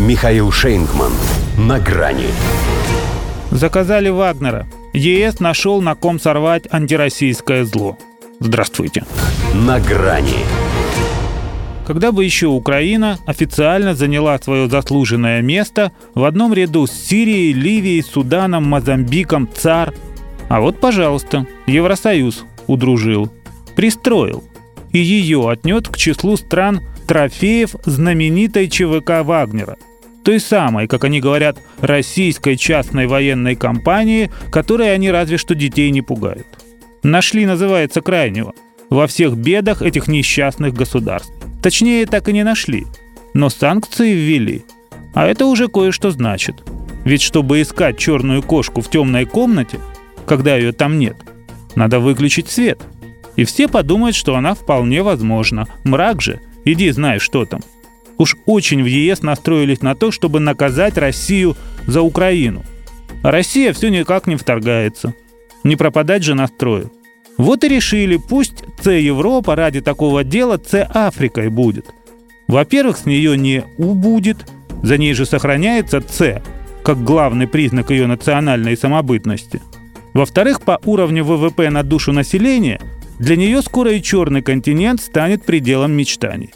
Михаил Шейнгман. На грани. Заказали Вагнера. ЕС нашел на ком сорвать антироссийское зло. Здравствуйте. На грани. Когда бы еще Украина официально заняла свое заслуженное место в одном ряду с Сирией, Ливией, Суданом, Мозамбиком, ЦАР. А вот, пожалуйста, Евросоюз удружил, пристроил. И ее отнет к числу стран трофеев знаменитой ЧВК Вагнера – той самой, как они говорят, российской частной военной компании, которой они разве что детей не пугают. Нашли, называется, крайнего во всех бедах этих несчастных государств. Точнее, так и не нашли. Но санкции ввели. А это уже кое-что значит. Ведь чтобы искать черную кошку в темной комнате, когда ее там нет, надо выключить свет. И все подумают, что она вполне возможна. Мрак же, иди знай, что там. Уж очень в ЕС настроились на то, чтобы наказать Россию за Украину. А Россия все никак не вторгается. Не пропадать же настрою. Вот и решили, пусть С-Европа ради такого дела С-Африкой будет. Во-первых, с нее не У будет, за ней же сохраняется С, как главный признак ее национальной самобытности. Во-вторых, по уровню ВВП на душу населения для нее скоро и черный континент станет пределом мечтаний.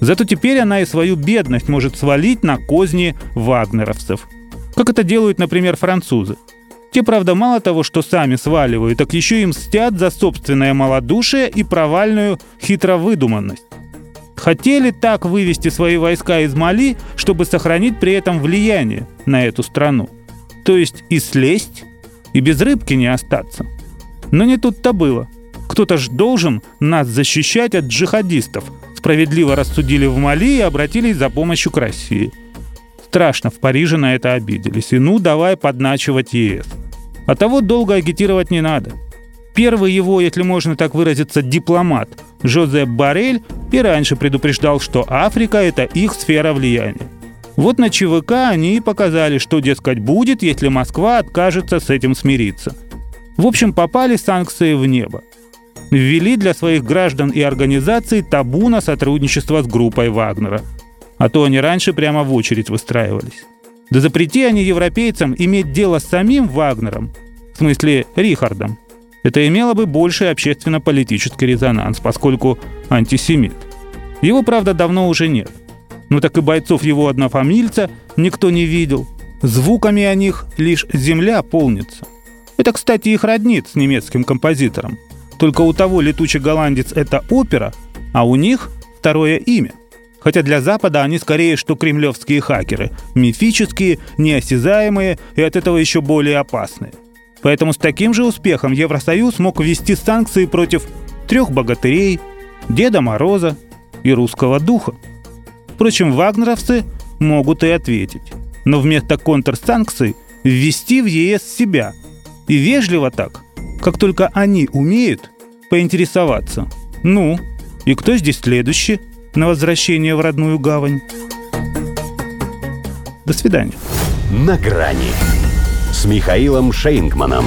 Зато теперь она и свою бедность может свалить на козни вагнеровцев. Как это делают, например, французы. Те, правда, мало того, что сами сваливают, так еще и мстят за собственное малодушие и провальную хитровыдуманность. Хотели так вывести свои войска из Мали, чтобы сохранить при этом влияние на эту страну. То есть и слезть, и без рыбки не остаться. Но не тут-то было. Кто-то ж должен нас защищать от джихадистов, справедливо рассудили в Мали и обратились за помощью к России. Страшно, в Париже на это обиделись. И ну, давай подначивать ЕС. А того долго агитировать не надо. Первый его, если можно так выразиться, дипломат Жозеп Барель и раньше предупреждал, что Африка – это их сфера влияния. Вот на ЧВК они и показали, что, дескать, будет, если Москва откажется с этим смириться. В общем, попали санкции в небо ввели для своих граждан и организаций табу на сотрудничество с группой Вагнера. А то они раньше прямо в очередь выстраивались. Да запрети они европейцам иметь дело с самим Вагнером, в смысле Рихардом. Это имело бы больший общественно-политический резонанс, поскольку антисемит. Его, правда, давно уже нет. Но так и бойцов его однофамильца никто не видел. Звуками о них лишь земля полнится. Это, кстати, их роднит с немецким композитором. Только у того летучий голландец — это опера, а у них второе имя. Хотя для Запада они скорее, что кремлевские хакеры. Мифические, неосязаемые и от этого еще более опасные. Поэтому с таким же успехом Евросоюз мог ввести санкции против трех богатырей, Деда Мороза и русского духа. Впрочем, вагнеровцы могут и ответить. Но вместо контрсанкций ввести в ЕС себя. И вежливо так, как только они умеют, поинтересоваться. Ну, и кто здесь следующий на возвращение в родную гавань? До свидания. На грани с Михаилом Шейнгманом.